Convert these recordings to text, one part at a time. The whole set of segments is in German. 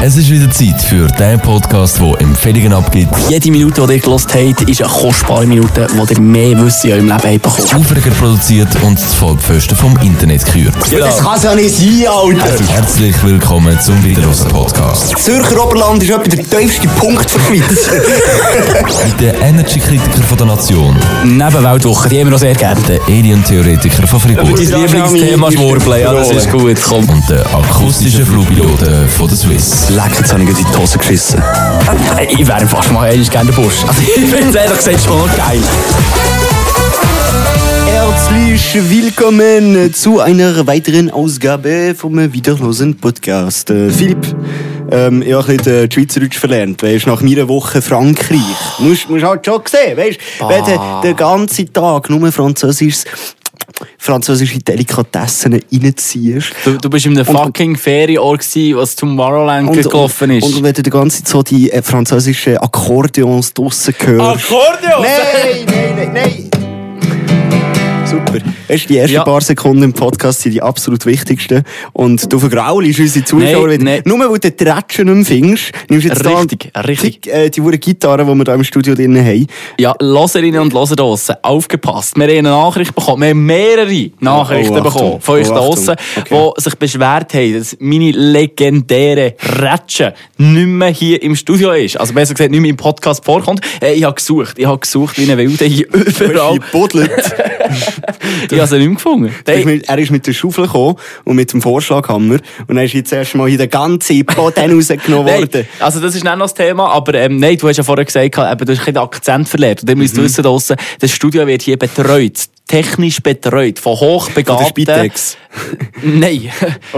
Es ist wieder Zeit für den Podcast, der Empfehlungen abgibt, Jede Minute, die ihr gelost habt, ist eine kostbare Minute, wo ihr mehr Wissen in eurem Leben habt bekommen. Aufreger produziert und die Vollpfosten vom Internet gekürt. Das kann ja nicht sein, Alter. Herzlich willkommen zum Wiederhosen Podcast. Zürcher Oberland ist etwa der tiefste Punkt für die Schweiz. Der Energy-Kritiker von der Nation, Neben Weltwoche, die haben wir auch sehr gerne. der Alien-Theoretiker von Fribourg Dein Lieblingsthema Schwurbeln, ja, das ist gut. Komm. und der akustische Flugpilote von der Swiss. Leck, jetzt habe ich gerade in die Hose geschissen. Ich wäre fast mal ehrlich gerne der Busch. Also, ich finde es ehrlich gesagt schon geil. Herzlich willkommen zu einer weiteren Ausgabe vom Wiederlosen Podcast. Äh, Philipp, ähm, ich habe ein bisschen äh, Schweizerdeutsch verlernt. Weißt, nach meiner Woche Frankreich. Musst, musst halt schon sehen, weißt, wenn du den ganzen Tag nur Französisch, französische Delikatessen reinziehst. Du, du bist in einem fucking Ferienort gewesen, was Tomorrowland gelaufen ist. Und, und wenn du die ganze Zeit so die äh, französischen Akkordeons draussen hörst. Akkordeon? Nein, nein, nein, nein. Super. Du, die ersten Ja. paar Sekunden im Podcast sind die absolut wichtigsten. Und du vergraulst unsere Zuschauer Nein, wieder. nein. Nur weil du die Tratschen nicht mehr findest, nimmst du jetzt Richtig, da richtig. Die, äh, die Gitarre, die wir da im Studio drin haben. Ja, Loserinnen und Loser draussen, aufgepasst. Wir haben eine Nachricht bekommen, wir haben mehrere Nachrichten Oh, Achtung. bekommen von euch Oh, draussen, Okay. die sich beschwert haben, dass meine legendäre Rätsche nicht mehr hier im Studio ist. Also besser gesagt, nicht mehr im Podcast vorkommt. Äh, ich habe gesucht, ich habe gesucht wie eine Wilde hier überall. Ich habe sie nicht mehr gefunden. Er ist Hey, mit- er ist mit der Schaufel gekommen und mit dem Vorschlaghammer. Und dann ist jetzt erst mal hier der ganze Boden rausgenommen worden. also das ist nicht noch das Thema, aber ähm, nein, du hast ja vorher gesagt, eben, du hast den Akzent verlernt. Und Mhm. müsst wissen, draussen, das Studio wird hier betreut, technisch betreut, von Von der hochbegabten... Spitex. Nein.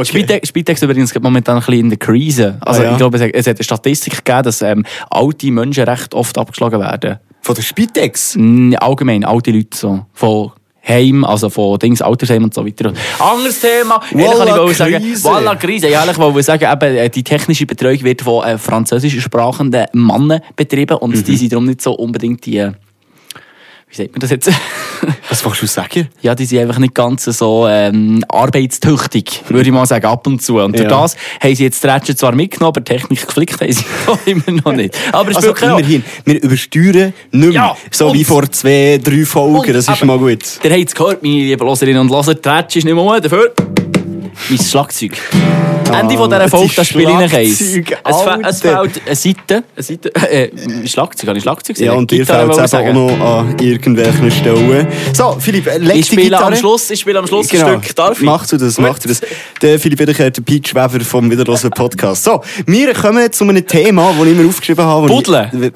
Spitex, Spitex übrigens gerade momentan ein bisschen in der Krise. Also Ah, ja. ich glaube, es hat, es hat eine Statistik gegeben, dass ähm, alte Menschen recht oft abgeschlagen werden. Von der Spitex? Allgemein, alte Leute so. Von Heim, also von Dings, Altersheim und so weiter. Anderes Thema. Ehrlich kann ich sagen. Voilà, Krise. Ja, ehrlich wollte ich sagen, eben, äh, die technische Betreuung wird von äh, französisch sprachenden Männern betrieben und Mhm. die sind darum nicht so unbedingt die, äh, wie sagt man das jetzt? Was willst du sagen? ja, die sind einfach nicht ganz so ähm, arbeitstüchtig, würde ich mal sagen, ab und zu. Und durch Ja. das haben sie jetzt die Rätsel zwar mitgenommen, aber Technik geflickt haben sie immer noch nicht. Aber es Also immerhin, wir übersteuern nicht mehr. Ja, so wie vor zwei, drei Folgen, Und das ist mal gut. Ihr habt es gehört, meine lieben Loserinnen und Loser, die Rätsel ist nicht mehr dafür mein Schlagzeug. Ende von dieser das Folge, ist da spiele ich Es, fe- es fehlt eine Seite, eine Seite, äh, Schlagzeug, habe ich Schlagzeug Ja, und dir fällt es auch noch an irgendwelchen Stellen. So, Philipp, äh, leg Ich die spiele Gitarre. am Schluss, ich spiele am Schluss Genau. ein Stück, darf ich? Mach du das, mach du das. Der Philipp Wiederkehr, der Peach Weber vom Wiederlosen Podcast. So, wir kommen jetzt zu einem Thema, das ich mir aufgeschrieben habe. Buddeln.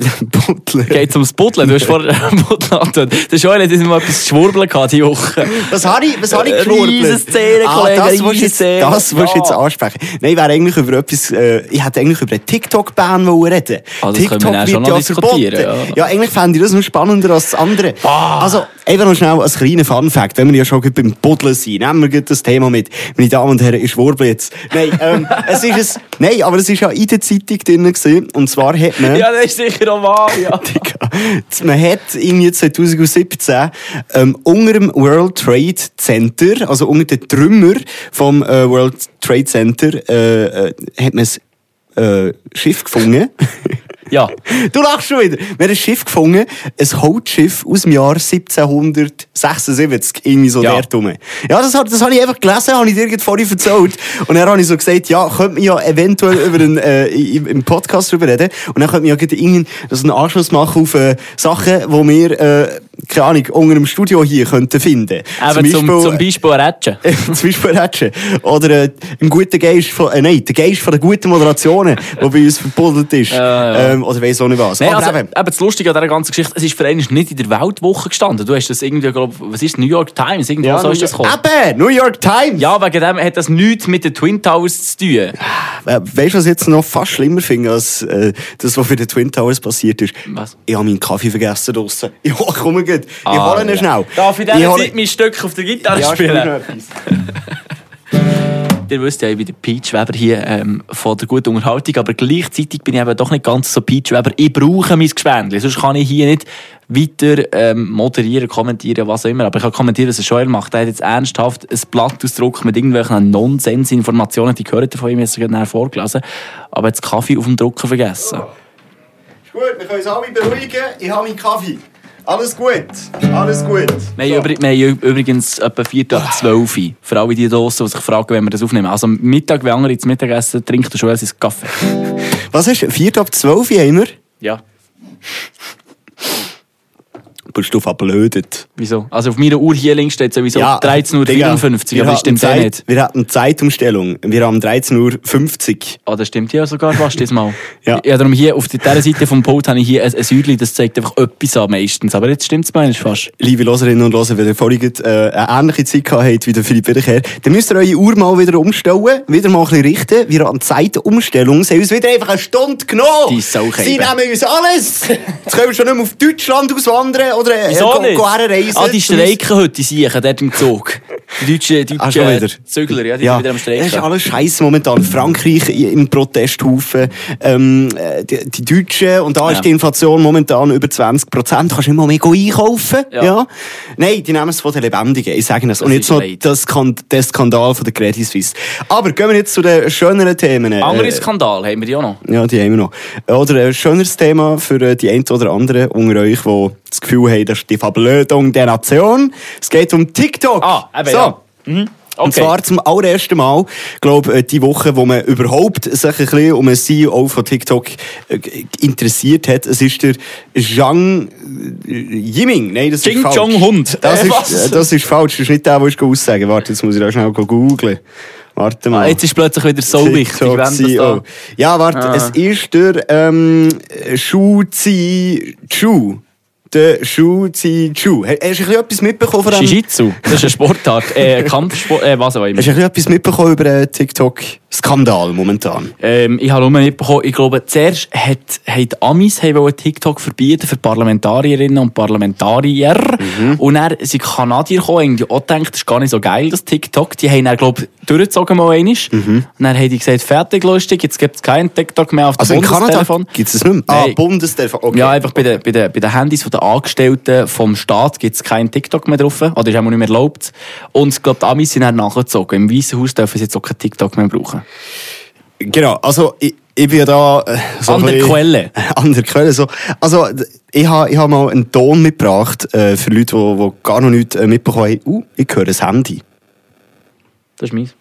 Buddeln. Geht ums Buddeln. Du hast vorher Buddeln angetan. Der Joel hat mal etwas geschwurbelt gehabt diese Woche. Was habe ich, was habe ich Äh, geschwurbelt? Riesenszene, ah, Kollege, das willst du jetzt, das willst du jetzt Ja. ansprechen. Nein, ich wäre eigentlich über etwas, äh, ich hätte eigentlich über einen TikTok-Ban reden. Das können wir dann schon noch diskutieren, ja. ja. eigentlich fände ich das noch spannender als das andere. Ah. Also, einfach noch schnell als kleiner Fun-Fact, wenn wir ja schon beim Buddeln sind, nehmen wir das Thema mit. Meine Damen und Herren, ich Wurble jetzt. Nein, ähm, es ist es, nein, aber es ist ja in der Zeitung drin gewesen, und zwar hat man... Ja, das ist sicher auch wahr, ja. Man hat irgendwie 2017 ähm, unter dem World Trade Center, also unter den Trümmer vom äh, World Trade Center, äh, äh, hat man ein äh, Schiff gefunden. Ja. Du lachst schon wieder. Wir haben ein Schiff gefunden, ein Holzschiff aus dem Jahr 1776, irgendwie so Ja. dort rum. Ja, das, das habe ich einfach gelesen, habe ich dir vorhin erzählt. Und dann habe ich so gesagt, ja, könnte man ja eventuell über einen, äh, im Podcast drüber reden. Und dann könnte man ja irgendeinen das einen Anschluss machen auf äh, Sachen, die wir, äh, keine Ahnung, unter dem Studio hier könnten finden. Eben zum, zum Beispiel Rätschen. zum Beispiel Rätschen. Oder äh, ein guter Geist von, äh, nein, der Geist von der guten Moderationen, der bei uns verbuddelt ist. Ja, ja. Ähm, oder weiss auch nicht was. Nein, also, eben, eben, das Lustige an dieser ganzen Geschichte, es ist für einen nicht in der Weltwoche gestanden. Du hast das irgendwie, glaub, was ist New York Times? Irgendwo so ist das gekommen. Eben, New York Times. Ja, wegen dem hat das nichts mit den Twin Towers zu tun. Äh, Weißt du, was ich jetzt noch fast schlimmer finde, als äh, das, was für den Twin Towers passiert ist? Was? Ich habe meinen Kaffee vergessen draussen. Ja, komm gut. Ich hole ihn ja. schnell. Darf ich Ich in hole- Zeit mein Stück auf der Gitarre Ja, spiel spielen? etwas. Ihr wisst ja, ich bin der Peach Weber hier ähm, von der guten Unterhaltung, aber gleichzeitig bin ich eben doch nicht ganz so Peach Weber. Ich brauche mein Gespendli, sonst kann ich hier nicht weiter ähm, moderieren, kommentieren, was auch immer. Aber ich kann kommentieren, was Joel macht. Er hat jetzt ernsthaft ein Blatt ausgedruckt mit irgendwelchen Nonsensinformationen, die gehört von ihm, jetzt gerade vorgelesen. Aber jetzt Kaffee auf dem Drucker vergessen. Ist gut, wir können uns alle beruhigen. Ich habe meinen Kaffee. Alles gut, alles gut. Wir, haben übrig- wir haben übrigens etwa 4 ab 12 Uhr. Für alle die Dosen, die sich fragen, wenn wir das aufnehmen. Also am Mittag, wenn andere ins Mittagessen, trinkt der Joel seinen Kaffee. Was du? 4 ab 12 Uhr haben wir? Ja. Bist du verblödet? Wieso? Also auf meiner Uhr hier links steht sowieso 13.54 Uhr, aber das stimmt hatten eh Zeit- nicht. Wir hatten Zeitumstellung. Wir haben 13.50 Uhr. Ah, das stimmt ja sogar fast diesmal. Ja. ja. darum hier auf dieser Seite vom Pult habe ich hier ein, ein Säulchen, das zeigt einfach etwas an meistens. Aber jetzt stimmt es meistens fast. Liebe Loserinnen und Loser, wenn ihr vorhin äh, eine ähnliche Zeit gehabt habt wie der Philipp Wiederkehr, dann müsst ihr eure Uhr mal wieder umstellen, wieder mal ein bisschen richten. Wir haben Zeitumstellung. Sie haben uns wieder einfach eine Stunde genommen. Die Saukäfer. Sie nehmen uns alles. Jetzt können wir schon nicht mehr auf Deutschland auswandern oder äh, Wieso nicht? go. Ah, die streiken heute, die Siechen, dort im Zug. Die deutschen, deutschen Ah, schon wieder. Zügler, ja, die Ja, sind wieder am das Streiken. ist alles scheiße momentan. Frankreich im Protesthaufen, ähm, äh, die, die Deutschen, und da Ja. ist die Inflation momentan über 20 Prozent. Kannst du nicht mal mehr einkaufen? Ja. Nein, die nehmen es von den Lebendigen, ich sage es. Und Das jetzt noch das der Skandal von der Credit Suisse. Aber gehen wir jetzt zu den schöneren Themen. Andere Äh, Skandal haben wir die auch noch. ja, die haben wir noch. Oder ein schöneres Thema für äh, die einen oder anderen unter euch, die das Gefühl haben, das ist die Verblödung der Nation. Es geht um TikTok. Ah, eben, so. ja. Mhm. Und Okay. zwar zum allerersten Mal, glaube ich, die Woche, wo man überhaupt sich ein bisschen um einen CEO von TikTok äh, interessiert hat. Es ist der Zhang äh, Yiming. Nein, das Ching ist falsch. Chong Hund. Das, Äh, ist, äh, das ist falsch. Das ist nicht der, der ich aussagen Warte, jetzt muss ich da schnell googeln. Warte mal. Ah, jetzt ist plötzlich wieder so wichtig, wenn das CEO. da... Ja, warte, Ah. es ist der ähm, Shu Zi Chu. Der Shu Zi Chu. Hast du ein bisschen etwas mitbekommen von dem? Shijitsu, das ist eine Sportart, äh, Kampfsport, äh, was auch immer. Hast du ein bisschen etwas mitbekommen über den TikTok-Skandal momentan? Ähm, ich habe nur mitbekommen, ich glaube, zuerst hat, die Amis wollen TikTok verbieten für Parlamentarierinnen und Parlamentarier. Und dann sind Kanadier gekommen, irgendwie auch gedacht, das ist gar nicht so geil, das TikTok. Die haben dann, glaube ich, durchgezogen mal einmal. Und dann haben die gesagt, fertig, lustig, jetzt gibt es keinen TikTok mehr auf dem Also in Kanada Bundestelefon. gibt es das nicht mehr? Ah, Nein. Bundestelefon. Okay. Ja, einfach bei den, bei den, bei den Handys der Angestellten vom Staat gibt es keinen TikTok mehr drauf. Oder ist auch nicht mehr erlaubt. Und ich glaube, die Amis sind dann nachgezogen. Im Weißen Haus dürfen sie jetzt auch kein TikTok mehr brauchen. Genau, also ich, ich bin da... Äh, so An der Quelle. An der Quelle, so. Also ich habe ich ha mal einen Ton mitgebracht äh, für Leute, die, gar noch nichts äh, mitbekommen haben. Uh, ich höre das Handy. Das ist meins.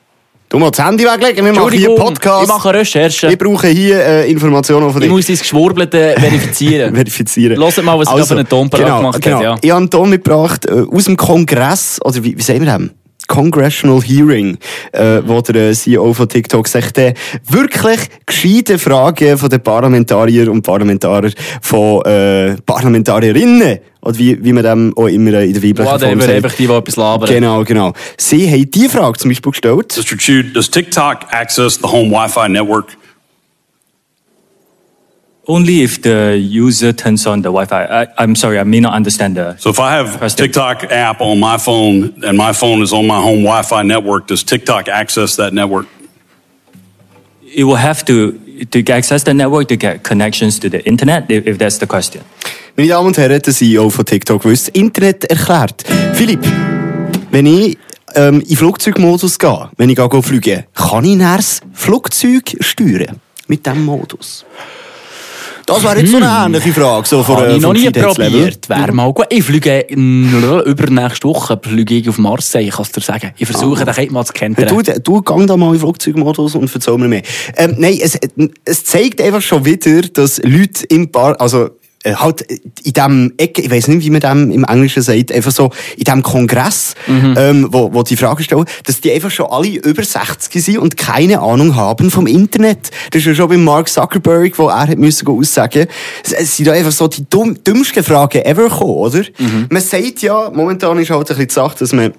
Du mal das Handy weglegen, wir machen hier einen Podcast. ich mache Recherchen. Ich brauche hier äh, Informationen von Ich dir. muss dein Geschwurbelte verifizieren. verifizieren. Hört mal, was ich da für einen Ton genau, gemacht genau. habe, ja. Ich habe einen Ton mitgebracht äh, aus dem Kongress, oder wie, wie sagen wir das? Congressional Hearing, äh, wo der äh, CEO von TikTok sagt, äh, wirklich gescheite Fragen von den Parlamentarier und Parlamentarier von äh, Parlamentarierinnen, oder wie, wie man dem auch immer äh, in der weiblichen Form sagt. einfach die, die etwas labern. Genau, genau. Sie haben die Frage zum Beispiel gestellt. Mr. Chu, does TikTok access the home Wi-Fi network? Only if the user turns on the Wi-Fi. I, I'm sorry, I may not understand the. So if I have Question. TikTok app on my phone and my phone is on my home Wi-Fi network, does TikTok access that network? It will have to to access the network to get connections to the internet. If, if that's the question. Meine Damen und Herren, der CEO von TikTok, will das Internet erklärt. Philipp, wenn ich ähm, in Flugzeugmodus gehe, wenn ich gehe fliegen, kann ich dann das Flugzeug steuern? Mit diesem Modus? Das wäre jetzt so eine ähnliche Frage. So von, Habe äh, ich noch nie probiert. Wäre mal gut. Ich fliege übernächste Woche fliege ich auf Marseille, ich kann es dir sagen. Ich versuche, den mal zu kennen. Du, du gang da mal in Flugzeugmodus und erzähl mir mehr. Ähm, nein, es, es zeigt einfach schon wieder, dass Leute im Bar, also halt in dem Ecke, ich weiß nicht, wie man dem im Englischen sagt, einfach so in dem Kongress, ähm, wo, wo die Frage stellen, dass die einfach schon alle über 60 sind und keine Ahnung haben vom Internet. Das ist ja schon bei Mark Zuckerberg, wo er hat müssen aussagen. Es, sind da einfach so die dumm, dümmsten Fragen ever gekommen, oder? Man sagt ja, momentan ist halt ein bisschen die Sache, dass man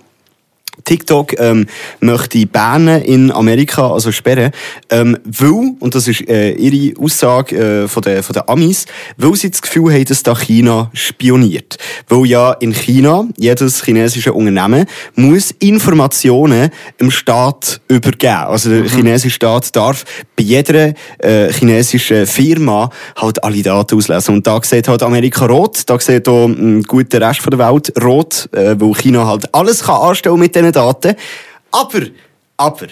TikTok ähm, möchte bannen in Amerika, also sperren, ähm, weil, und das ist äh, ihre Aussage äh, von den von der Amis, weil sie das Gefühl haben, dass da China spioniert. Weil ja in China jedes chinesische Unternehmen muss Informationen im Staat übergeben. Also der chinesische Staat darf bei jeder äh, chinesischen Firma halt alle Daten auslesen. Und da sieht halt Amerika rot, da sieht auch ein guter Rest von der Welt rot, äh, weil China halt alles kann anstellen mit diesen Daten. Aber, aber,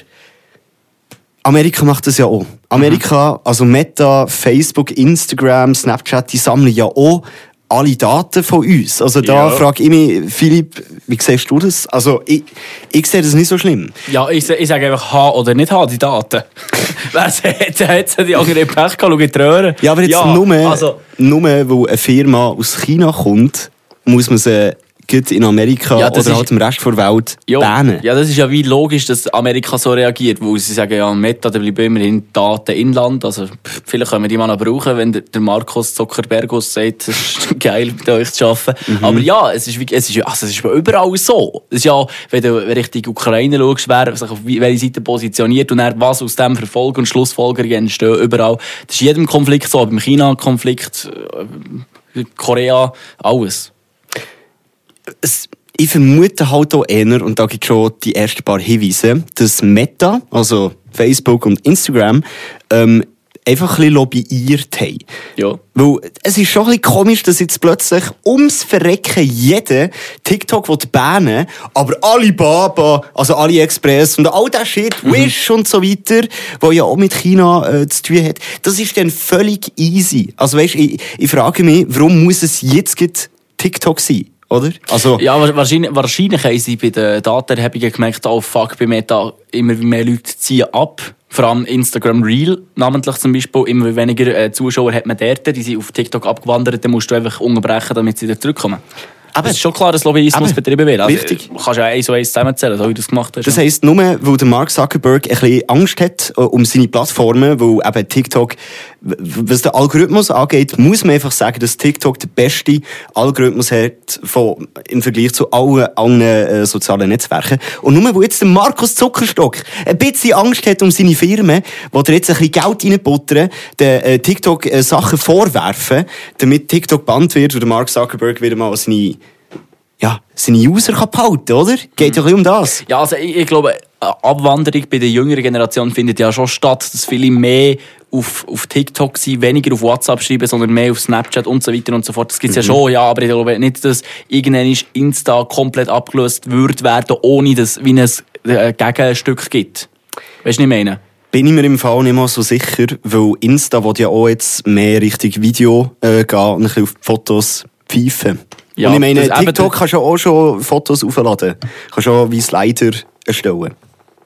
Amerika macht das ja auch. Amerika, also Meta, Facebook, Instagram, Snapchat, die sammeln ja auch alle Daten von uns. Also da Ja. frage ich mich, Philipp, wie siehst du das? Also ich, ich sehe das nicht so schlimm. Ja, ich, ich sage einfach H oder nicht H, die Daten. Wer hat hat die andere Pech gehabt, schau in die Röhre. Ja, aber jetzt Ja, nur, Also, nur, weil eine Firma aus China kommt, muss man sie in Amerika Ja, das oder ist- halt im Rest der Welt ja, bannen. ja, das ist ja wie logisch, dass Amerika so reagiert, weil sie sagen, ja, Meta, da bleiben immerhin Daten inland. Also, vielleicht können wir die mal noch brauchen, wenn der Markus Zuckerbergus sagt, es ist geil, mit euch zu arbeiten. Mhm. Aber ja, es ist, wie- es ist, also, es ist überall so. Es ist ja, wenn du Richtung Ukraine schaust, wer sich auf welche Seite positioniert und dann was aus dem Verfolgen und Schlussfolgerungen entstehen, überall. Das ist in jedem Konflikt so, beim China-Konflikt, äh, Korea, alles. Es, ich vermute halt auch eher, und da gibt es schon die ersten paar Hinweise, dass Meta, also Facebook und Instagram, ähm, einfach ein bisschen lobbyiert haben. Ja. Weil es ist schon ein bisschen komisch, dass jetzt plötzlich ums Verrecken jeder TikTok will bannen aber Alibaba, also AliExpress und all der Shit, Wish und so weiter, wo ja auch mit China äh, zu tun hat, das ist dann völlig easy. Also weißt, ich, ich frage mich, warum muss es jetzt TikTok sein, oder? Also, Ja, wa- wahrscheinlich, wahrscheinlich haben sie bei den Datenerhebungen gemerkt, oh fuck, bei Meta immer mehr Leute ziehen ab. Vor allem Instagram Reel, namentlich zum Beispiel, immer weniger äh, Zuschauer hat man dort, die sind auf TikTok abgewandert, dann musst du einfach unterbrechen, damit sie wieder zurückkommen. Aber es ist schon klar, dass Lobbyismus Eben. betrieben wird. Also, Wichtig. Du kannst ja eins und eins zusammenzählen, so wie du es gemacht hast. Das heisst, nur weil der Mark Zuckerberg ein bisschen Angst hat äh, um seine Plattformen, weil eben TikTok, was den Algorithmus angeht, muss man einfach sagen, dass TikTok der beste Algorithmus hat von, im Vergleich zu allen anderen äh, sozialen Netzwerken. Und nur weil jetzt der Markus Zuckerstock ein bisschen Angst hat um seine Firmen, wo er jetzt ein bisschen Geld reinbuttern, den äh, TikTok äh, Sachen vorwerfen, damit TikTok bannt wird und Mark Zuckerberg wieder mal seine ja, seine User kann behalten, oder? Geht ja bisschen um das. Ja, also ich, ich glaube, Abwanderung bei der jüngeren Generation findet ja schon statt, dass viele mehr auf, auf TikTok sind, weniger auf WhatsApp schreiben, sondern mehr auf Snapchat und so weiter und so fort. Das gibt's ja schon, ja, aber ich glaube nicht, dass irgendwann Insta komplett abgelöst wird werden, ohne dass es ein äh, Gegenstück gibt. Weißt du, was ich meine? Bin ich mir im Fall nicht mal so sicher, weil Insta will ja auch jetzt mehr Richtung Video äh, gehen und ein bisschen auf die Fotos pfeifen. Ja, und ich meine, TikTok kannst du ja auch schon Fotos aufladen. Kannst auch wie Slider erstellen.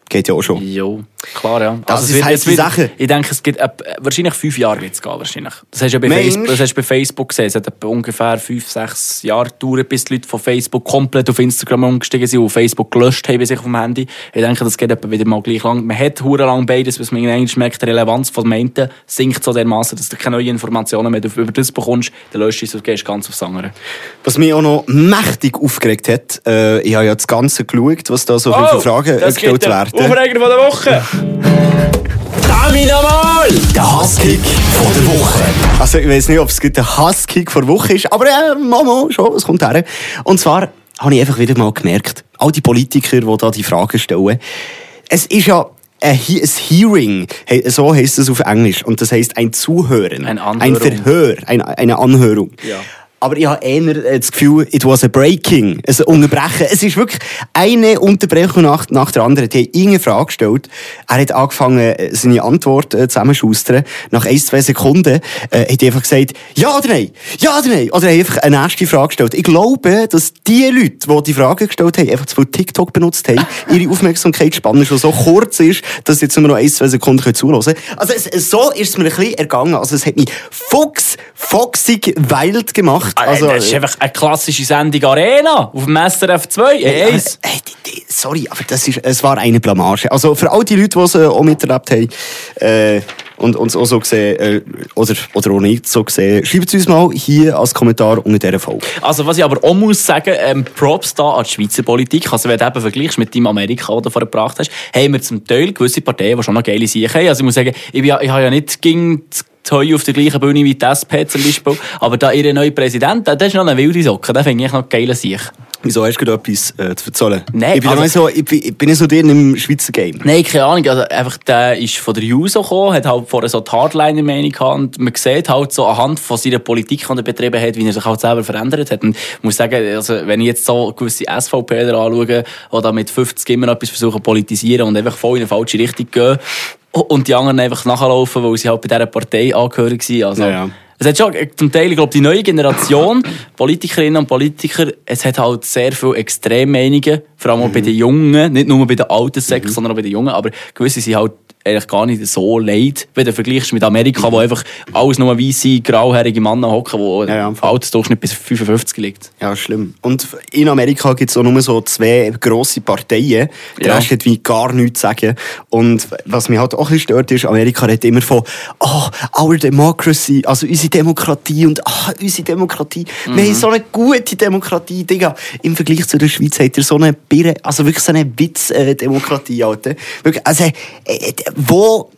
Geht ja auch schon. Jo, klar, ja. Das es ist wird- halt es die wird- Sache. Ich denke, es gibt etwa- wahrscheinlich fünf Jahre wird's gehen, wahrscheinlich. Das hast du ja bei? Facebook, das hast du bei Facebook gesehen. Es hat ungefähr fünf, sechs Jahre gedauert, bis die Leute von Facebook komplett auf Instagram umgestiegen sind und Facebook gelöscht haben bei sich auf dem Handy. Ich denke, das geht etwa wieder mal gleich lang. Man hat hure lang beides, bis man irgendwann merkt, die Relevanz von dem einen sinkt so dermaßen, dass du keine neuen Informationen mehr über das bekommst. Dann löscht du es und gehst ganz aufs andere. Was mich auch noch mächtig aufgeregt hat, äh, ich habe ja das Ganze geschaut, was da so Oh, viele Fragen äh, gestellt werden. Aufreger von der Woche! Damit nochmal! Der Hasskick von der Woche. Also ich weiß nicht, ob es der Hasskick der Woche ist, aber äh, Mama, schon, es kommt her. Und zwar habe ich einfach wieder mal gemerkt, all die Politiker, die da die Fragen stellen, es ist ja ein, He- ein Hearing, he- so heißt es auf Englisch, und das heißt ein Zuhören, ein Anhörung. Verhör, ein, eine Anhörung. Ja. Aber ich habe eher äh, das Gefühl, it was a breaking, ein Unterbrechen. Es ist wirklich eine Unterbrechung nach, nach der anderen. Die haben irgendeine Frage gestellt. Er hat angefangen, äh, seine Antwort äh, zusammenschustern. Nach ein, zwei Sekunden äh, hat er einfach gesagt, ja oder nein, ja oder nein. Oder er hat einfach eine nächste Frage gestellt. Ich glaube, dass die Leute, die die Frage gestellt haben, einfach zu viel TikTok benutzt haben, ihre Aufmerksamkeitsspanne schon so kurz ist, dass sie jetzt nur noch ein, zwei Sekunden zuhören können. Also es- so ist es mir ein bisschen ergangen. Also es hat mich fuchs, foxig wild gemacht. Also, Also, das ist einfach eine klassische Sendung Arena auf dem SRF 2. Hey, äh, hey, die, sorry, aber das ist, es war eine Blamage. Also für all die Leute, die es äh, auch miterlebt haben, äh, und uns auch so gesehen, äh, oder, oder auch nicht so gesehen, schreibt es uns mal hier als Kommentar unter dieser Folge. Also, was ich aber auch muss sagen, ähm, Props da an die Schweizer Politik. Also, wenn du eben vergleichst mit dem Amerika, das du vorher gebracht hast, haben wir zum Teil gewisse Parteien, die schon noch geile Sachen haben. Also, ich muss sagen, ich, bin ich habe ja nicht gegen Heu auf der gleichen Bühne wie die SP zum Beispiel. Aber da ihr neuer Präsident, der ist noch eine wilde Socke. Den finde ich noch geile Sicht. Wieso hast du gerade etwas äh, zu erzählen? Nein, ich bin, also- also, so, ich bin, ich bin nicht so drin im Schweizer Game. Nein, keine Ahnung. Also einfach, der ist von der Juso gekommen, hat halt vorher so die Hardliner-Meinung gehabt und man sieht halt so anhand von seiner Politik, die er betrieben hat, wie er sich halt selber verändert hat. Und ich muss sagen, also, wenn ich jetzt so gewisse SVPler anschaue, die da mit 50 immer noch etwas versuchen zu politisieren und einfach voll in eine falsche Richtung gehen und die anderen einfach nachlaufen, weil sie halt bei dieser Partei angehörig waren. Also, Ja, ja. Es hat schon äh, zum Teil, ich glaube, die neue Generation, Politikerinnen und Politiker, es hat halt sehr viele Extremmeinungen, vor allem auch bei den Jungen, nicht nur bei den alten Sex, sondern auch bei den Jungen, aber gewisse sind halt eigentlich gar nicht so leid, wenn du vergleichst mit Amerika, wo einfach alles nur weisse, grauhaarige Männer hocken, wo Ja, ja, Altersdurchschnitt bis 55 liegt. Ja, schlimm. Und in Amerika gibt es auch nur so zwei grosse Parteien. Der Ja. Rest hat wie gar nichts zu sagen. Und was mich halt auch ein bisschen stört, ist, Amerika redet immer von, oh, our democracy, also unsere Demokratie und ah, unsere Demokratie. Wir haben so eine gute Demokratie, Digga. Im Vergleich zu der Schweiz habt ihr so eine Birre, also wirklich so eine Witz-Demokratie, Alter. Wirklich, also, äh, wo,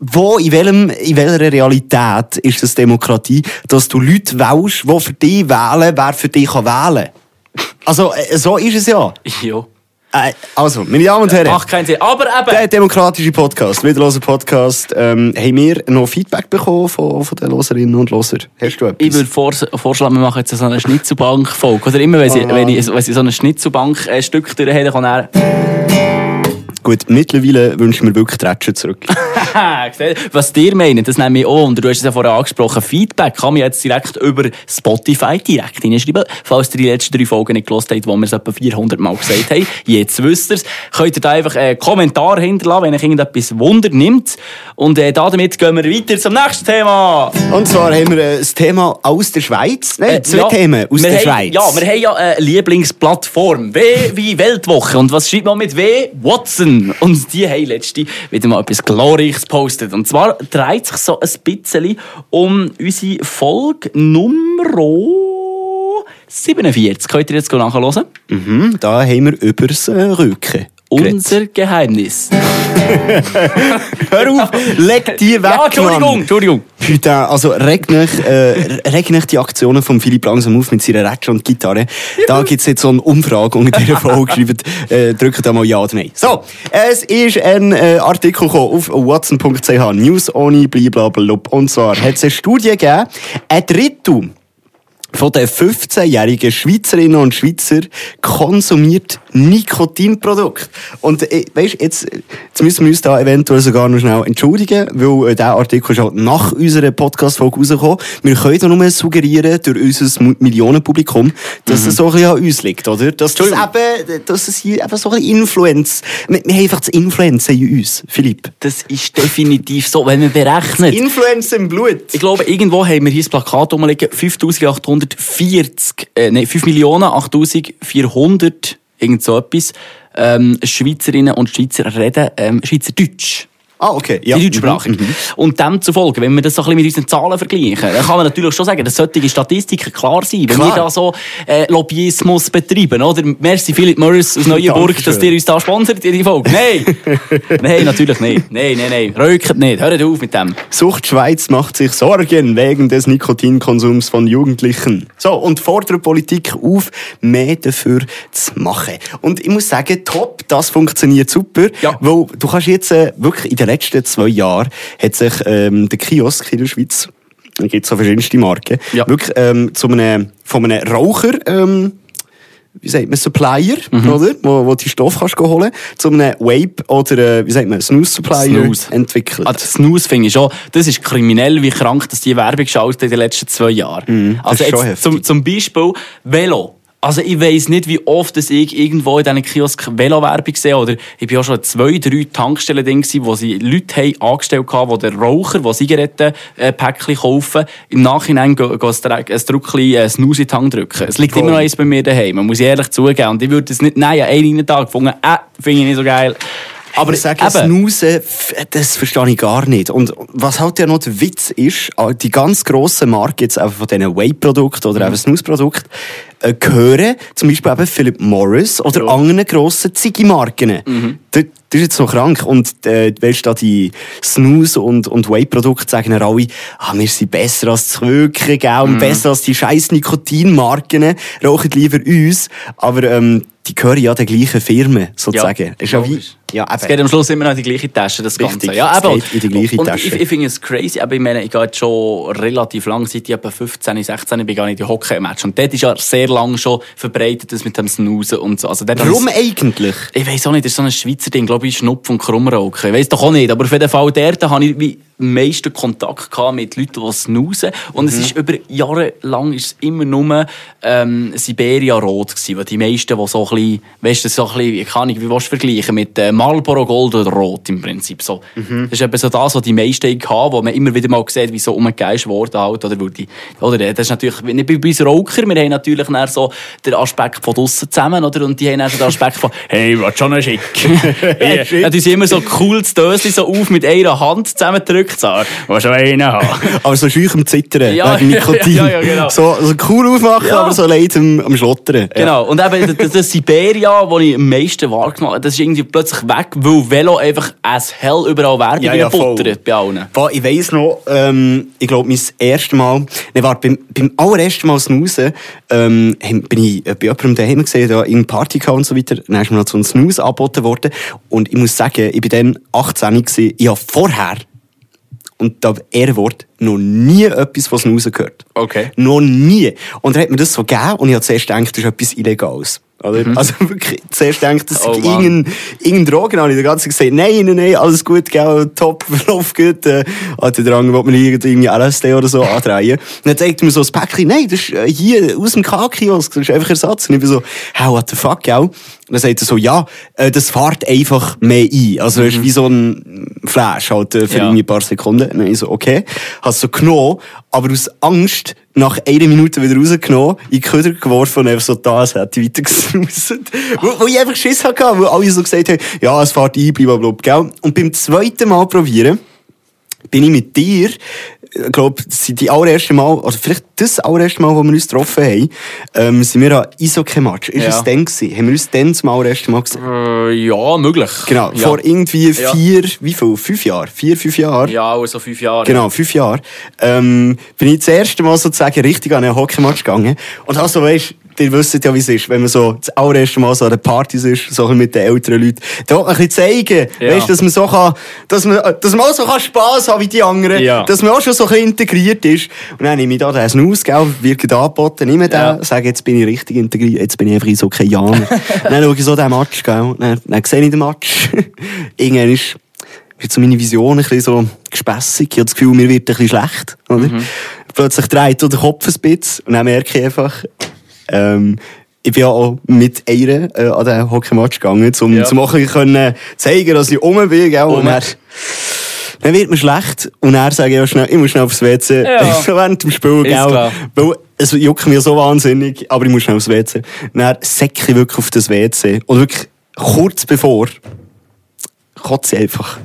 wo, in, welchem, in welcher Realität ist es Demokratie, dass du Leute wählst, die für dich wählen, wer für dich kann wählen Also, äh, so ist es ja. Ja. Äh, also, meine Damen und Herren. Macht keinen Sinn. Aber eben, Der demokratische Podcast, wiederloser Podcast, ähm, haben wir noch Feedback bekommen von, von den Loserinnen und Losern? Hast du etwas? Ich würde vors vorschlagen, wir machen jetzt so eine Schnitzelbank-Folge. Oder immer, wenn Ah. wenn ich, wenn sie so eine Schnitzelbank-Stück durch haben, dann kann er... Gut, mittlerweile wünschen wir wirklich Tretschen zurück. Was dir meinen, das nehme ich auch. Und du hast es ja vorher angesprochen. Feedback kann man jetzt direkt über Spotify direkt hineinschreiben. Falls ihr die letzten drei Folgen nicht gelost habt, wo wir es etwa 400 Mal gesagt haben. Jetzt wisst ihr es. Könnt ihr da einfach einen Kommentar hinterlassen, wenn euch irgendetwas Wunder nimmt. Und äh, damit gehen wir weiter zum nächsten Thema. und zwar haben wir äh, das Thema aus der Schweiz. Nein, Äh, zwei ja, Themen aus der haben, Schweiz. Ja, wir haben ja eine Lieblingsplattform. W wie Weltwoche. Und was schreibt man mit W? Watson. Und die haben letzte wieder mal etwas Glorreiches gepostet. Und zwar dreht sich so ein bisschen um unsere Folge Nummer 47. Könnt ihr jetzt nachhören? Mhm, da haben wir über das äh, Rücken. Unser Geheimnis. Hör auf, leg die weg, ja, Entschuldigung, Mann. Entschuldigung. Putain, also reg nicht, äh, reg nicht die Aktionen von Philipp langsam auf mit seiner Ratsch und Gitarre. Da gibt's jetzt so eine Umfrage unter dieser Folge. Schreibt, äh, drückt da mal Ja oder Nein. So, es ist ein äh, Artikel gekommen auf watson.ch, News ohne blablabla. Und zwar hat es eine Studie gegeben, ein Drittel von den 15-jährigen Schweizerinnen und Schweizer konsumiert Nikotinprodukte. Und äh, weißt, jetzt, jetzt müssen wir uns da eventuell sogar noch schnell entschuldigen, weil äh, der Artikel ist halt nach unserer Podcast-Folge rausgekommen. Wir können da nur suggerieren durch unser Millionenpublikum, dass es so ein bisschen an uns liegt, oder? Dass, das eben, dass es hier eben so ein bisschen Influenz... Wir, wir haben einfach das Influenzen in uns, Philipp. Das ist definitiv so, wenn man berechnet. Influenz im Blut. Ich glaube, irgendwo haben wir hier das Plakat rumliegen, 5840, äh, nein, 5.8400, irgend so etwas, ähm, Schweizerinnen und Schweizer reden ähm, Schweizerdeutsch. Ah, okay. Ja. Die deutschsprachig. Und demzufolge, wenn wir das so ein bisschen mit unseren Zahlen vergleichen, dann kann man natürlich schon sagen, dass solche Statistiken klar sind. Wenn Klar. wir da so äh, Lobbyismus betreiben, oder? Merci Philip Morris aus Neuenburg, dass ihr uns da sponsert die Folge. Nein! nein, natürlich nicht. Nein, nein, nein. Röket nicht. Hört auf mit dem. Sucht Schweiz macht sich Sorgen wegen des Nikotinkonsums von Jugendlichen. So, und fordert Politik auf, mehr dafür zu machen. Und ich muss sagen, top, das funktioniert super. Ja. Weil du kannst jetzt äh, wirklich in den letzten zwei Jahren hat sich ähm, der Kiosk in der Schweiz, da gibt es so verschiedenste Marken, Ja. wirklich ähm, zu einem, von einem Raucher, ähm, wie sagt man, Supplier, Mhm. oder? Wo, wo die Stoff kannst holen, zu einem Vape oder, äh, wie sagt man, Snooze-Supplier Snooze. entwickelt. Also, Snooze finde ich schon, das ist kriminell, wie krank dass die Werbung geschaltet in den letzten zwei Jahren. also ist schon jetzt zum, zum Beispiel Velo. Also ich weiss nicht, wie oft dass ich irgendwo in diesen Kiosk Velo-Werbung sehe. Oder ich bin auch schon zwei, drei Tankstellen drin, wo sie Leute haben angestellt haben, die den Raucher, die Zigarettenpäckchen kaufen, im Nachhinein ein, Druckchen äh, die Hand drücken. Es liegt Voll. immer noch eins bei mir daheim, man muss ich ehrlich zugeben. Und ich würde es nicht, nein, an einen Tag gefunden, äh, finde ich nicht so geil. Aber ich sage, f- das verstehe ich gar nicht. Und was halt ja noch der Witz ist, ah, die ganz grossen Marken jetzt einfach von diesen Whey-Produkten oder Mhm. eben Snooze-Produkten, äh, gehören zum Beispiel eben Philip Morris oder anderen grossen Ziggy-Marken. Mhm. Das, das ist jetzt noch krank. Und äh, weißt du, da die Snooze- und, und Whey-Produkte sagen ja alle, ah, wir sind besser als Quöken, gell, Mhm. und besser als die scheiß Nikotinmarken, rauchen lieber uns. Aber ähm, die gehören ja der gleichen Firma, sozusagen. ist ja wie, ja, Es geht am Schluss immer noch in die gleiche Tasche, das Richtig, Ganze. Ja, es eben. in die gleiche und Tasche. Ich, ich finde es crazy, aber ich meine, ich gehe jetzt schon relativ lang, seit ich etwa 15, 16 bin, gehe ich in die Hockey-Match. Und dort ist ja sehr lang schon verbreitet, das mit dem Snoozen und so. Also Warum eigentlich? Ich weiß auch nicht, das ist so ein Schweizer Ding, glaube ich, Schnupf und Krummrauchen. Ich weiß doch auch nicht, aber auf jeden Fall dort habe ich wie meisten Kontakt gehabt mit Leuten, die snoozen. Und Mhm. es ist über Jahre lang ist es immer nur ähm, Siberia-Rot gewesen, die meisten, die so ein bisschen, weißt du, so ein bisschen, ich kann nicht, wie willst du vergleichen, mit äh, Marlboro Gold oder Rot im Prinzip. So. Mhm. Das ist eben so das, was die meisten hatten, wo man immer wieder mal sieht, wie so umgegeist worden halt, oder, weil die, oder äh, das ist natürlich, nicht bei uns Raucher, wir haben natürlich dann so den Aspekt von draussen zusammen, oder, und die haben dann so den Aspekt von, hey, was schon ein Schick. ja, die sind immer so cool, das Döschen so auf mit einer Hand zusammengedrückt, so, was schon einen haben. Aber so schüch am Zittern, Ja, wegen Nikotin. ja, ja, genau. So, so cool aufmachen, aber so leid am, am Schlottern. Genau. Und eben das, das Siberia, das ich am meisten wahrgenommen habe, das ist irgendwie plötzlich weg, weil Velo einfach as hell überall Werbung Ja, ja, buttert bei allen. Ich weiss noch, ähm, ich glaube, mein erstes Mal, ne, warte, beim, beim allerersten Mal snoozen, ähm, bin ich äh, bei jemandem daheim gesehen, da in Party gehabt und so weiter. Dann ist mir noch so ein Snooze angeboten worden. Und ich muss sagen, ich bin dann 18 gewesen. Ich habe vorher, und da Ehrenwort, noch nie etwas von Snoozen gehört. Okay. Noch nie. Und er hat mir das so gegeben und ich habe zuerst gedacht, das ist etwas Illegales. Oder? Also wirklich, zuerst gedacht, das ist Mhm. Oh, Mann. irgendein, irgendein Drogen. Habe ich den ganzen gesagt, nein, nein, nein, alles gut, gell, top, verlauf gut. Äh, hatte der Drang, wollte mir irgendwie LSD oder so andrehen. Und dann zeigt mir so das Päckchen, nein, das ist äh, hier aus dem K-Kiosk, das ist einfach Ersatz. Und ich bin so, how, what the fuck, gell? Und dann sagt er so, ja, äh, das fährt einfach mehr ein. Also, es ist wie so ein Flash halt äh, für Ja. irgendwie ein paar Sekunden. Und dann ich so, okay. Hast so genommen, aber aus Angst nach einer Minute wieder rausgenommen, in die Köder geworfen und einfach so da, als hätte ich weiter gesnoozt. wo, wo ich einfach Schiss hatte, weil alle so gesagt haben, ja, es fährt ein, blablabla, gell? Und beim zweiten Mal probieren, bin ich mit dir, ich glaube, die allererste Mal, oder vielleicht das allererste Mal, wo wir uns getroffen haben, ähm, sind wir an Eishockey-Match. Ist Ja. es dann gewesen? Haben wir uns dann zum allerersten Mal gesehen? Äh, ja, möglich. Genau, ja. vor irgendwie Ja. vier, wie viel? Fünf Jahren? Vier, fünf Jahren? Ja, also fünf Jahre. Genau, fünf Jahre. Ähm, bin ich das erste Mal sozusagen richtig an einen Hockeymatch gegangen. Und also, weißt ihr wisst ja, wie es ist, wenn man so das allererste Mal so an den Partys ist, so mit den älteren Leuten. Da will man ein bisschen zeigen, Ja. weißt, dass man so kann, dass man, dass man auch so kann Spass haben wie die anderen, Ja. dass man auch schon so bisschen integriert ist. Und dann nehme ich da den Snooze, gell, wird angeboten, nehme den, Ja. sage, jetzt bin ich richtig integriert, jetzt bin ich einfach in so kein Jahr. dann schaue ich so den Match, gell, dann, dann sehe ich den Match. Irgendwann ist, wird so meine Vision ein bisschen so gespässig. Ich habe das Gefühl, mir wird ein bisschen schlecht. Oder? Mhm. Plötzlich dreht so der Kopf ein bisschen und dann merke ich einfach, ähm, ich bin ja auch mit einer äh, an den Hockeymatch gegangen, um Ja. ein bisschen können zeigen, dass ich um bin. Gell? Und dann, dann wird mir schlecht und sage ich ja schnell, ich muss schnell aufs WC. Ja. So während dem Spiel, gell? Weil es juckt mir so wahnsinnig, aber ich muss schnell aufs WC. Dann säcke ich wirklich auf das WC. Und wirklich kurz bevor kotze ich einfach.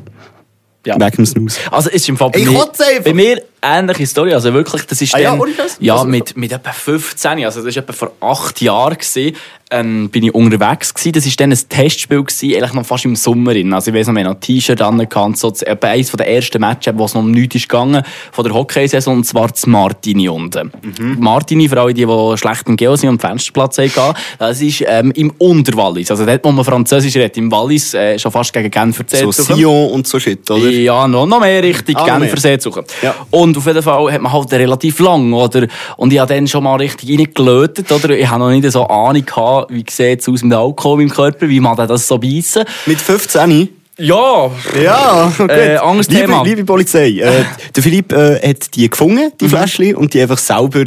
Ja. Wegen dem Snooze. Also, es ist im Fall bei Ich mir, kotze einfach. bei mir ähnliche Story. Also wirklich, das ist Ah ja, dann, Scheiß? ja, Also- mit, mit etwa 15, also das war etwa vor acht Jahren, gewesen, ähm, bin ich unterwegs gewesen. Das war dann ein Testspiel gewesen, eigentlich noch fast im Sommer. drin. Also ich weiss noch, wir noch ein T-Shirt an, so, etwa eines der ersten Matches, wo es noch um nichts ist gegangen, von der Hockeysaison, und zwar das Martini unten. Mhm. Martini, für alle, die, die schlecht im Geo sind und Fensterplatz haben, gehen, das ist ähm, im Unterwallis. Also dort, wo man Französisch redet, im Wallis, äh, schon fast gegen Genfer So. Sion und so Shit, oder? Ja, noch, noch mehr richtig Ah, Genfer suchen. Ja. Und auf jeden Fall hat man halt relativ lang, oder? Und ich habe dann schon mal richtig reingelötet, oder? Ich habe noch nicht so Ahnung gehabt, wie sieht es aus mit Alkohol im Körper, wie man das so beißen. Mit 15? Ja! Ja, gut. Äh, anderes liebe, Thema. liebe Polizei, äh, der Philipp äh, hat die gefunden, Mhm. die Fläschchen, und die einfach selber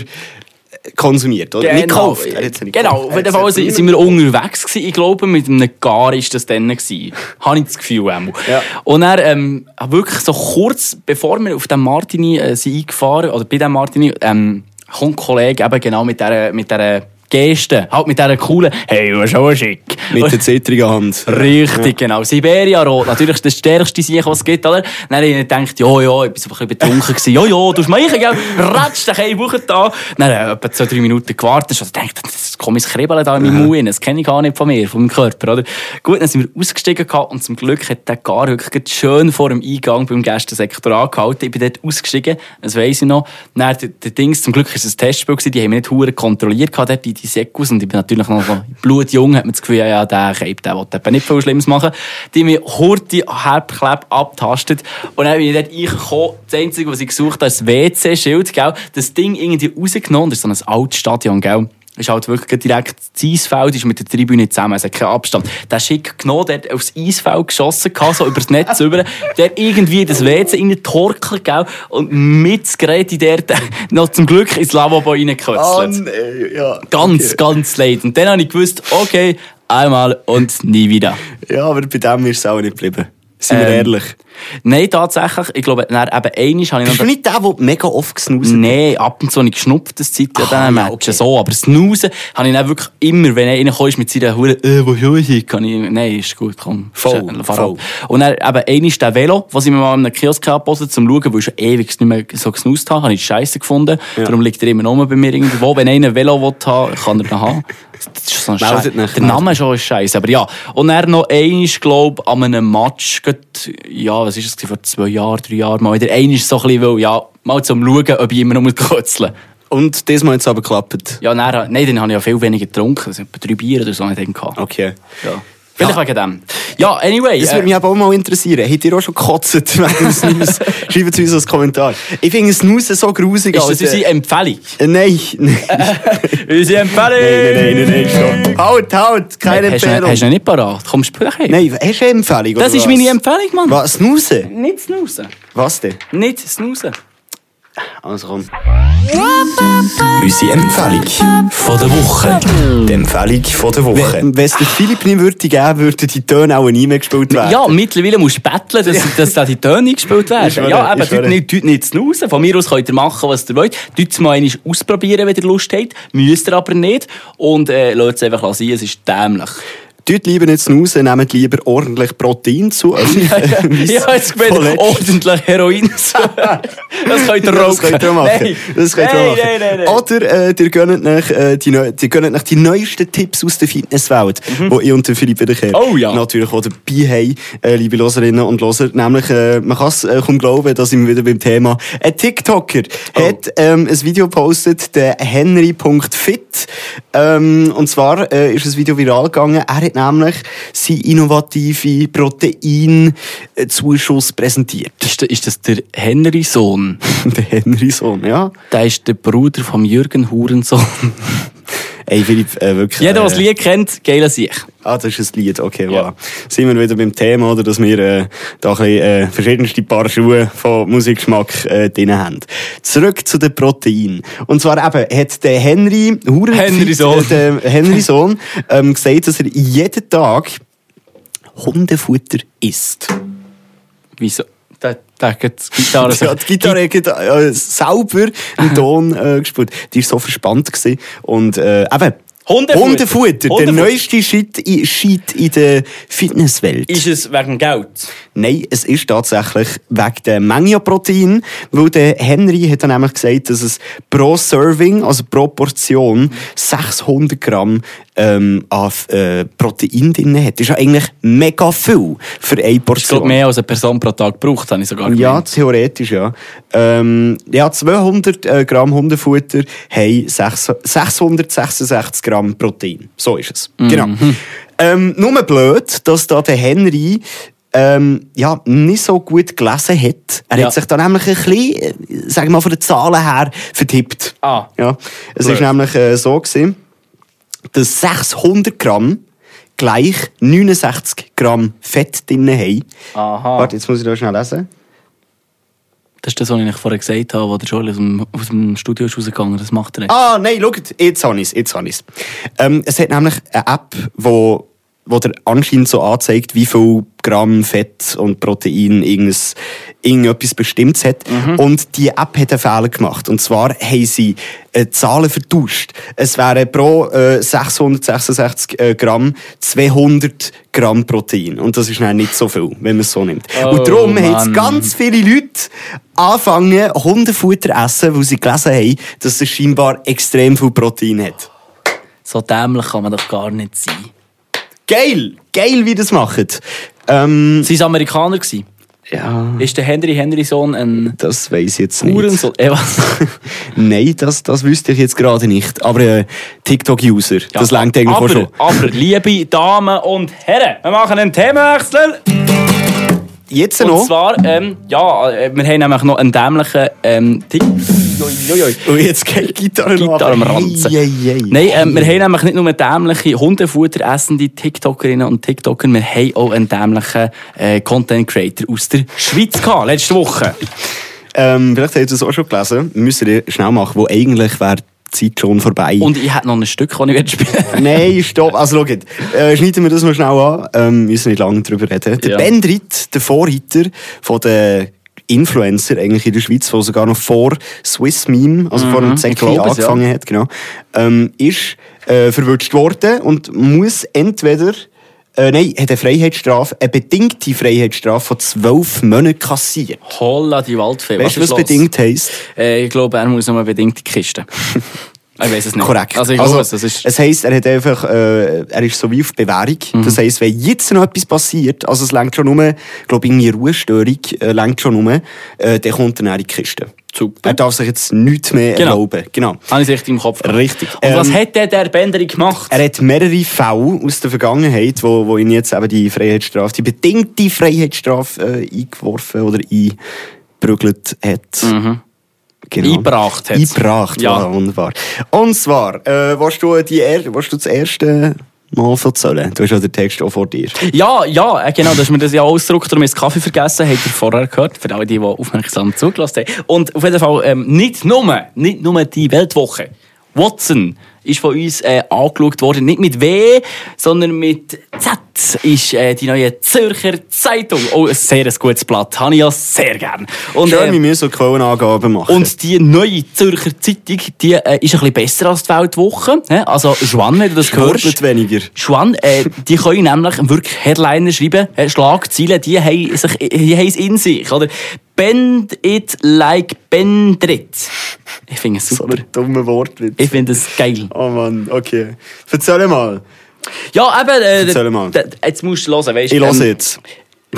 konsumiert, oder? Nicht gekauft. Er nicht Genau, auf jeden Er Fall sind, wir unterwegs gewesen. Ich glaube, mit einem Gar ist das dann gewesen. Habe ich das Gefühl, einmal. Ja. Und dann, ähm, wirklich so kurz bevor wir auf den Martini äh, sind eingefahren, oder bei dem Martini, ähm, kommt ein Kollege eben genau mit dieser, mit dieser Geste. Halt mit dieser coolen, hey, du bist auch schick. Mit der zittrigen Hand. Richtig, genau. Siberia-Rot. Natürlich das stärkste Sieg, was es gibt, oder? Dann habe ich gedacht, ja, ja, ich bin so ein bisschen betrunken gewesen. Ja, ja, du hast mich, gell? Ratsch, dich eine Woche da. Dann habe ich etwa zwei, drei Minuten gewartet. Und dachte, das kommt ein Kribbeln da in meinem Mund. Das kenne ich gar nicht von mir, von meinem Körper, oder? Gut, dann sind wir ausgestiegen gehabt und zum Glück hat der gar wirklich schön vor dem Eingang beim Gästensektor angehalten. Ich bin dort ausgestiegen, das weiss ich noch. Dann, der, der Dings, zum Glück war es ein Testspiel gewesen, die haben mich nicht hure kontrolliert gehabt, dort, die, die Säckus. Und ich bin natürlich noch so blutjung, hat man das Gefühl, ja, der Cape, der will eben nicht viel Schlimmes machen. Die haben mich hurti halbkleb abtastet. Und dann bin ich dort reingekommen. Das Einzige, was ich gesucht habe, ist das WC-Schild, gell. Das Ding irgendwie rausgenommen. Das ist so ein altes Stadion, gell. Ist halt wirklich direkt das Eisfeld ist mit der Tribüne zusammen, es hat keinen Abstand. Der schick genommen, der aufs Eisfeld geschossen, so übers Netz über, der irgendwie in das WC reingetorkelt, gell, und mit das Gerät in der, noch zum Glück ins Lavabo reingekürzelt. nee, ja. Ganz, ganz leid. Und dann habe ich gewusst, okay, einmal und nie wieder. Ja, aber bei dem ist es auch nicht geblieben. Sind wir Ähm, ehrlich. Nein, tatsächlich, ich glaube, dann eben einmal habe ich noch... Bist du nicht der, der mega oft gesnoozt hat? Nein, ab und zu habe ich geschnupft, das Zeit, ja, Ah, dann ja, Matchen, okay. so. Aber Snoozen habe ich dann wirklich immer, wenn er reinkommt mit seiner Hure, äh, wo ist ich? Kann ich, nein, ist gut, komm. Voll, Fahr voll. Und dann eben einmal der Velo, was ich mir mal in einem Kiosk abgepostet zum Schauen, weil ich schon ewig nicht mehr so gesnoozt habe, habe ich scheiße gefunden. Darum liegt er immer noch bei mir irgendwo. Wenn einer ein Velo will kann er ihn haben. Das ist so ein Scheiß. Der Name schon ist scheiße, aber ja. Und dann noch einmal, glaube ich, an einem Match, ja, was ist das, vor zwei Jahren, drei Jahren mal wieder. Einmal so ein bisschen, ja, mal zum Schauen, ob ich immer noch muss kotzeln Und diesmal hat es aber geklappt. Ja, dann, nein, dann habe ich ja viel weniger getrunken. Also etwa drei Bier oder so dann gehabt. Okay. Ja. Vielleicht wegen dem. Ja, anyway. Das äh, würde mich aber auch mal interessieren. Habt ihr auch schon gekotzt wegen Snooze? Schreibt es uns als Kommentar. Ich finde Snooze so grusig. ist das Alter. unsere Empfehlung? Äh, Nein, nein. Unsere Empfehlung! Nein, nein, nein, nein, stopp. Halt, halt, keine Empfehlung. hast du noch nicht parat? Kommst du gleich Nein, hast du eine Empfehlung? Das ist was? meine Empfehlung, Mann. Was, Snooze? Nicht snoozen. Was denn? Nicht snoozen. Komm. Unsere Empfehlung Von der Woche. Die Empfehlung von der Woche. Wenn es den Philipp nicht würde geben, würden die Töne auch nie mehr gespielt werden. Ja, mittlerweile musst du betteln, dass, dass da die Töne gespielt werden. schwöre, Ja, aber tut nicht, tut nicht snoozen. Von mir aus könnt ihr machen, was ihr wollt. Tut es mal einmal ausprobieren, wenn ihr Lust habt. Müsst ihr aber nicht. Und äh, lasst es einfach sein, es ist dämlich. Tut lieber nicht snoozen, nehmt lieber ordentlich Protein zu. Also, ja, jetzt gemeint, ordentlich Heroin. zu. das könnt ihr Das rauchen. könnt ihr machen. Nein. Das könnt ihr machen. nein, nein, nein. Oder äh, ihr gönnt nach, äh, die, neu, ihr gönnt nach die neuesten Tipps aus der Fitnesswelt, die ich und der Philipp Wiederkehr Mhm. Oh ja. natürlich auch dabei haben, äh, liebe Loserinnen und Loser. Nämlich, äh, man kann es äh, kaum glauben, dass ich wieder beim Thema ein TikToker Oh. hat ähm, ein Video gepostet, der henry.fit. Ähm, und zwar äh, ist das Video viral gegangen. Er hat nämlich seinen innovative Proteinzuschuss präsentiert. Ist, das- ist das der Henry-Sohn? der Henry-Sohn, ja. Der ist der Bruder vom Jürgen Hurensohn. Ey, Philipp, äh, wirklich. Jeder, der äh, das Lied kennt, geiler sich. Ah, das ist ein Lied, okay, Ja. voilà. Sind wir wieder beim Thema, oder, dass wir äh, da ein bisschen, äh, verschiedenste Paar Schuhe von Musikgeschmack äh, drin haben. Zurück zu den Proteinen. Und zwar eben, hat der Henry Huren Henry Sohn. Äh, der Henry Sohn ähm, gesagt, dass er jeden Tag Hundefutter isst. Wieso? Der, der hat die Gitarre Ja, die Gitarre hat äh, selber einen Ton äh, gespielt. Die war so verspannt. Gewesen. Und äh, eben, Hundefutter. Hundefutter, der Hundefutter. neueste Shit, in der Fitnesswelt. Ist es wegen Geld? Nein, es ist tatsächlich wegen der Menge an Protein, weil der Henry hat dann nämlich gesagt, dass es pro Serving, also pro Portion, 600 Gramm ähm, an äh, Protein drin hat. Das ist ja eigentlich mega viel für eine Ich glaube, Portion. mehr als eine Person pro Tag braucht, habe ich sogar Ja, gemeint. theoretisch, ja. Ähm, ja, 200 äh, Gramm Hundefutter haben 6, 666 Gramm Protein. So ist es. Genau. Ähm, nur blöd, dass da der Henry ähm, ja, nicht so gut gelesen hat. Er Ja. hat sich da nämlich ein bisschen, äh, sagen wir mal, von den Zahlen her vertippt. Ah. Ja. Es ist nämlich äh, so gewesen, dass 600 Gramm gleich 69 Gramm Fett drin haben. Aha. Warte, jetzt muss ich da schnell lesen. Das ist das, was ich vorher gesagt habe, wo der Joel aus dem, aus dem Studio ist rausgegangen Das macht er nicht. Ah, nein, schaut, jetzt habe ich es, jetzt habe ich es. Ähm, es hat nämlich eine App, die wo der anscheinend so anzeigt, wie viel Gramm Fett und Protein irgendes, irgendetwas Bestimmtes hat. Und die App hat einen Fehler gemacht. Und zwar haben sie äh, Zahlen vertauscht. Es wären pro äh, 666 äh, Gramm 200 Gramm Protein. Und das ist dann nicht so viel, wenn man es so nimmt. Oh, und darum haben jetzt Mann. ganz viele Leute anfangen, Hundefutter essen, weil sie gelesen haben, dass es scheinbar extrem viel Protein hat. So dämlich kann man doch gar nicht sein. Geil! Geil, wie das macht. Ähm, Sie waren Amerikaner. Gewesen. ja, Ist der Henry Henryson ein das weiß ich jetzt nicht. Hurensohn? Äh, was? Nein, das, das wüsste ich jetzt gerade nicht. Aber äh, TikTok-User, das Ja, langt eigentlich aber, schon. Aber, liebe Damen und Herren, wir machen einen Themenwechsel. Jetzt Und noch. zwar, ähm, ja, äh, wir haben nämlich noch einen dämlichen ähm, Tick. Und jetzt geht die Gitarre Gitarre am. Ranzen. Ei, ei, ei. Nein, ähm, wir haben nämlich nicht nur dämliche Hundefutter essende TikTokerinnen und TikToker, wir haben auch einen dämlichen äh, Content Creator aus der Schweiz gehabt, letzte Woche. Ähm, vielleicht habt ihr das auch schon gelesen. Wir müssen es schnell machen, wo eigentlich wäre die Zeit schon vorbei. Und ich hätte noch ein Stück, das ich spielen. Nein, stopp. Also, schau, äh, schneiden wir das mal schnell an. Ähm, wir müssen nicht lange darüber reden. Der Ja. Bendrit, der Vorreiter von den Influencer eigentlich in der Schweiz, der sogar noch vor Swiss Meme, also vor dem Zecki Mhm, es, ja. angefangen hat, genau, ähm, ist äh, verwünscht worden und muss entweder äh, nein, hat eine Freiheitsstrafe, eine bedingte Freiheitsstrafe von zwölf Monaten kassiert. Holla, die Waldfee. Weißt du, was los? bedingt heisst? Äh, ich glaube, er muss noch mal bedingt die Kiste. ich weiß es nicht. Korrekt. Also ich glaube, es, ist... es heisst, er hat einfach, äh, er ist so wie auf Bewährung. Mhm. Das heisst, wenn jetzt noch etwas passiert, also es lenkt schon nur, glaube irgendwie Ruhestörung, äh, lenkt schon nur, äh, dann kommt er in die Kiste. Super. Er darf sich jetzt nichts mehr Genau. erlauben. Genau. Habe ich richtig im Kopf gehabt. Richtig. Und was Ähm, hat denn der Benderi gemacht? Er hat mehrere Fälle aus der Vergangenheit, wo, wo ihn jetzt eben die Freiheitsstrafe, die bedingte Freiheitsstrafe äh, eingeworfen oder eingeprügelt hat. Mhm. Genau. Eingebracht hat. Eingebracht, Ja. ja. wunderbar. Und zwar, äh, willst, du die er willst du das erste Mal erzählen? Du hast ja den Text auch vor dir. Ja, ja, äh, genau, dass wir das ja ausgedruckt darum ist Kaffee vergessen, habt ihr vorher gehört, für alle, die, die aufmerksam zugelassen haben. Und auf jeden Fall, ähm, nicht nur, nicht nur die Weltwoche. Watson ist von uns äh, angeschaut worden, nicht mit W, sondern mit Z, ist äh, die neue Zürcher Zeitung. Oh, ein sehr gutes Blatt, habe ich ja sehr gern. Und, Schön, äh, wir so Quellenangaben machen. und die neue Zürcher Zeitung, die äh, ist ein bisschen besser als die Weltwoche. Also, Schwann, wenn du das hörst. Schwurbelt weniger. Schwan, äh, die können nämlich wirklich Headliner schreiben, Schlagzeilen, die haben, sich, die haben es in sich, oder? Bend it like Bendrit. Ich finde es So super. ein dummer Wortwitz. Ich finde es geil. Oh Mann, okay. Erzähl mal. Ja, eben, äh, Erzähl mal. jetzt musst du hören, weißt Ich ähm, höre jetzt.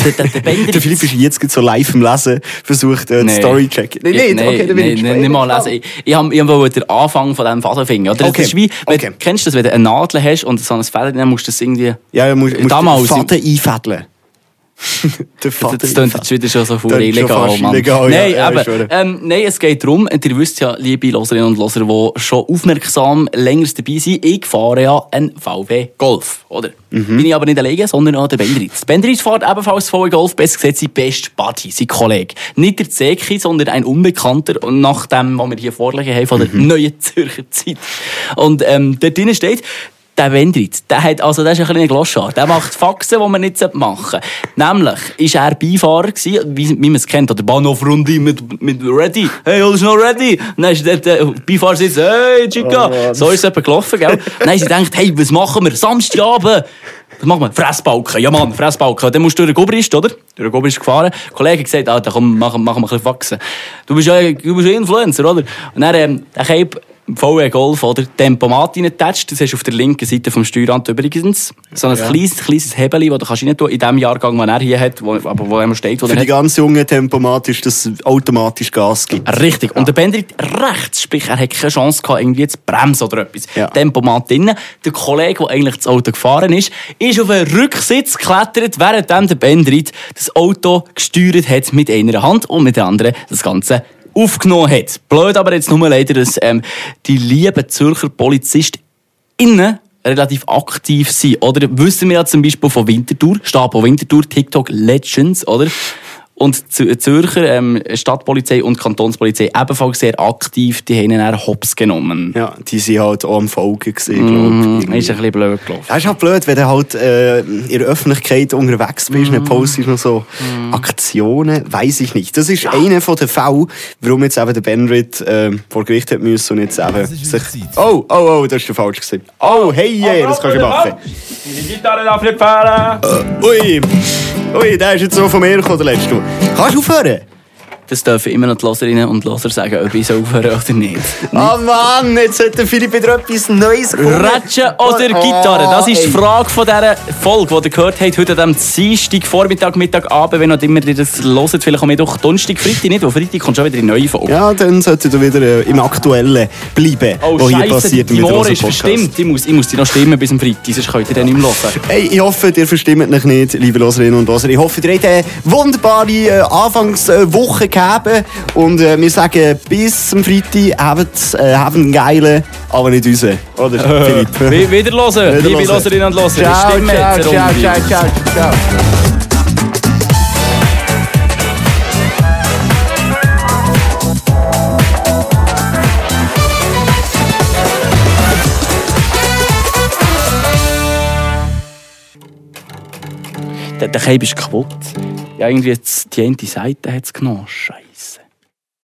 Der, der, der Philipp ist jetzt so live im Lesen, versucht äh, Nee. Story zu checken. Ja, Nein, nee, okay, dann bin nee, ich nee, nicht mal lesen. Ich, ich habe ich hab den Anfang von diesem Faden finden. Oder? Okay, Das ist wie, wenn, okay. Kennst du das, wenn du eine Nadel hast und so ein Fäden, dann musst du das irgendwie... Ja, ja, musst, musst Damals- den Faden einfädeln. der Faden Das klingt jetzt wieder schon so voll illegal, Mann. illegal, ja, nein, ja, aber, schwöre. ähm, nein, es geht darum, ihr wisst ja, liebe Loserinnen und Loser, die schon aufmerksam länger dabei sind, ich fahre ja einen VW Golf, oder? Mhm. Bin ich aber nicht alleine, sondern auch der Bendritz. Bendritz fährt ebenfalls VW Golf, besser gesagt sein best Buddy, sein Kollege. Nicht der Zeki, sondern ein Unbekannter, und nach dem, was wir hier vorliegen haben, von der Mhm. neuen Zürcher Zeit. Und ähm, dort drinnen steht, der Wendritz, der hat, also, der ist ein kleiner Gloschar. Der macht Faxen, die man nicht machen sollte. Nämlich, ist er Beifahrer gewesen, wie, wie man es kennt, oder Bahnhofrunde mit, mit Ready. Hey, alles noch ready? Und dann ist dort der Beifahrer sitzt, hey, Chica. so ist es etwa gelaufen, gell? Dann sie gedacht, hey, was machen wir? Samstagabend. Was machen wir? Fressbalken. Ja, Mann, Fressbalken. Dann musst du durch den Gobrist, oder? Durch den Gobrist gefahren. Der Kollege hat gesagt, Alter, komm, machen, machen wir ein bisschen Faxen. Du bist ja, du bist ja Influencer, oder? Und dann, ähm, der Cape, VW Golf, oder? Tempomat reingetatscht. Das hast du auf der linken Seite vom Steuerrand übrigens. So ein kleines, kleines Hebeli, das du kannst rein tun, in dem Jahrgang, den er hier hat, wo, aber wo er steht, wo Für die hat. ganz jungen Tempomat ist, dass es automatisch Gas gibt. Richtig. Und der Bender rechts, sprich, er hat keine Chance gehabt, irgendwie zu bremsen oder etwas. Ja. Tempomat drinnen. Der Kollege, der eigentlich das Auto gefahren ist, ist auf den Rücksitz geklettert, während der Bendrit das Auto gesteuert hat mit einer Hand und mit der anderen das Ganze aufgenommen hat. Blöd aber jetzt nur leider, dass ähm, die lieben Zürcher PolizistInnen relativ aktiv sind. Oder wissen wir ja zum Beispiel von Winterthur, Stab von Winterthur, TikTok Legends, oder? Und die Zürcher ähm, Stadtpolizei und Kantonspolizei ebenfalls sehr aktiv, die haben dann hops genommen. Ja, die sind halt auch am Folgen gesehen, glaube ich. ist ein bisschen blöd gelaufen. Das ist halt blöd, wenn du halt äh, in der Öffentlichkeit unterwegs bist, Mhm. dann postest noch so Aktionen, weiß ich nicht. Das ist einer von den Fällen, warum jetzt eben der Benrit äh, vor Gericht hat müssen und jetzt eben sich... Oh, oh, oh, das ist der falsch gewesen. Oh, hey, yeah, das kannst du machen. Die Gitarre darf nicht fehlen! Ui, ui, der ist jetzt so mir gekommen, der letzte. Kannst du aufhören? Das dürfen immer noch die Loserinnen und Loser sagen, ob ich so aufhören oder nicht. Ah Mann, jetzt hat der Philipp wieder etwas Neues gefunden. Ratschen oder Oh, Gitarre? Das ist die. Frage von dieser Folge, die ihr gehört habt, heute am Dienstag, Vormittag, Mittag, Abend, wenn ihr immer ihr das hört. Vielleicht auch Mittwoch, Donnerstag, Freitag nicht, weil Freitag kommt schon wieder eine neue Folge. Ja, dann solltet ihr wieder äh, im Aktuellen bleiben, Oh, was hier passiert mit unserem ist Podcast. verstimmt. Ich muss, ich muss die noch stimmen bis zum Freitag, sonst könnt ihr dann nicht mehr hören. Hey, ich hoffe, ihr verstimmt mich nicht, liebe Loserinnen und Loser. Ich hoffe, ihr habt eine wunderbare äh, Anfangswoche gehabt. Und äh, wir sagen bis zum Freitag, habt, äh, habt einen geilen, aber nicht unseren. Oder, Philipp? Wie- Wieder hören, liebe. Loserinnen und Loser. Ciao, ciao, ciao, ciao, ciao, ciao. Der, Cape ist kaputt. Ja, irgendwie die eine Seite hat es genommen. Scheiße.